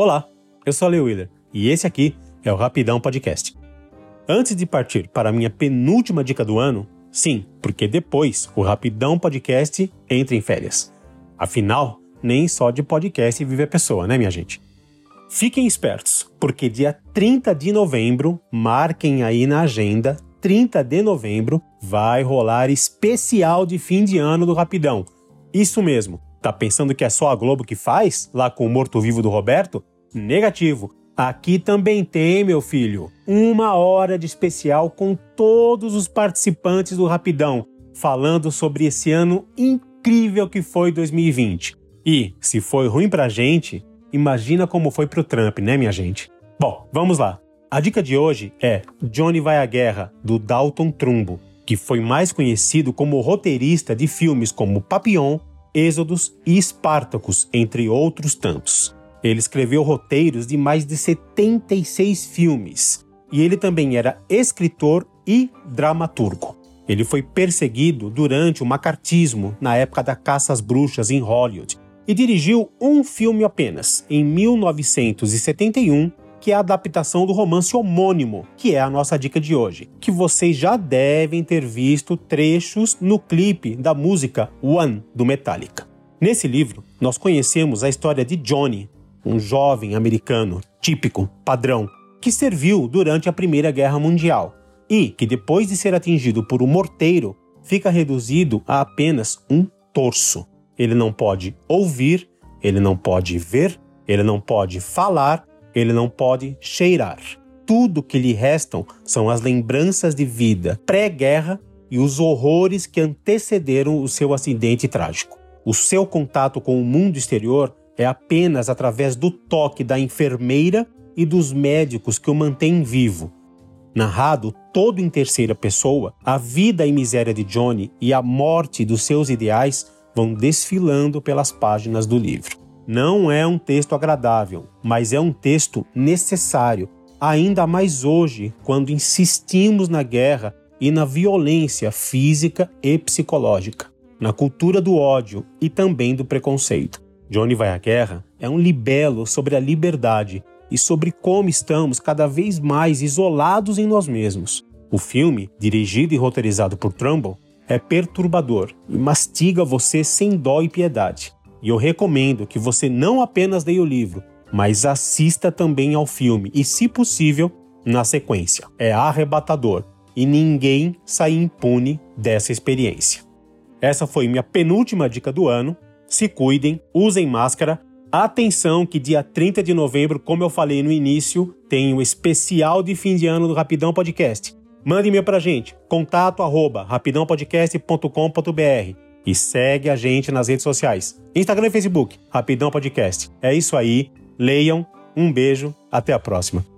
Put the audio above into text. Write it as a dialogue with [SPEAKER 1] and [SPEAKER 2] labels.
[SPEAKER 1] Olá, eu sou a Leo Willer e esse aqui é o Rapidão Podcast. Antes de partir para a minha penúltima dica do ano, sim, porque depois o Rapidão Podcast entra em férias. Afinal, nem só de podcast vive a pessoa, né, minha gente? Fiquem espertos, porque dia 30 de novembro, marquem aí na agenda, 30 de novembro, vai rolar especial de fim de ano do Rapidão. Isso mesmo, Tá pensando que é só a Globo que faz, lá com o morto-vivo do Roberto? Negativo. Aqui também tem, meu filho, uma hora de especial com todos os participantes do Rapidão, falando sobre esse ano incrível que foi 2020. E, se foi ruim pra gente, imagina como foi pro Trump, né, minha gente? Bom, vamos lá. A dica de hoje é Johnny Vai à Guerra, do Dalton Trumbo, que foi mais conhecido como roteirista de filmes como Papillon, Êxodos e Espartacus, entre outros tantos. Ele escreveu roteiros de mais de 76 filmes e ele também era escritor e dramaturgo. Ele foi perseguido durante o macartismo na época da caça às bruxas em Hollywood e dirigiu um filme apenas, em 1971, que é a adaptação do romance homônimo, que é a nossa dica de hoje, que vocês já devem ter visto trechos no clipe da música One do Metallica. Nesse livro, nós conhecemos a história de Johnny, um jovem americano típico, padrão, que serviu durante a Primeira Guerra Mundial e que, depois de ser atingido por um morteiro, fica reduzido a apenas um torso. Ele não pode ouvir, ele não pode ver, ele não pode falar ele não pode cheirar. Tudo que lhe restam são as lembranças de vida pré-guerra e os horrores que antecederam o seu acidente trágico. O seu contato com o mundo exterior é apenas através do toque da enfermeira e dos médicos que o mantêm vivo. Narrado todo em terceira pessoa, a vida e miséria de Johnny e a morte dos seus ideais vão desfilando pelas páginas do livro. Não é um texto agradável, mas é um texto necessário, ainda mais hoje, quando insistimos na guerra e na violência física e psicológica, na cultura do ódio e também do preconceito. Johnny vai à guerra é um libelo sobre a liberdade e sobre como estamos cada vez mais isolados em nós mesmos. O filme, dirigido e roteirizado por Trumbull, é perturbador e mastiga você sem dó e piedade. E eu recomendo que você não apenas leia o livro, mas assista também ao filme e, se possível, na sequência. É arrebatador e ninguém sai impune dessa experiência. Essa foi minha penúltima dica do ano. Se cuidem, usem máscara. Atenção que dia 30 de novembro, como eu falei no início, tem o especial de fim de ano do Rapidão Podcast. Mande e-mail pra gente, contato arroba rapidãopodcast.com.br e segue a gente nas redes sociais. Instagram e Facebook, Rapidão Podcast. É isso aí. Leiam. Um beijo. Até a próxima.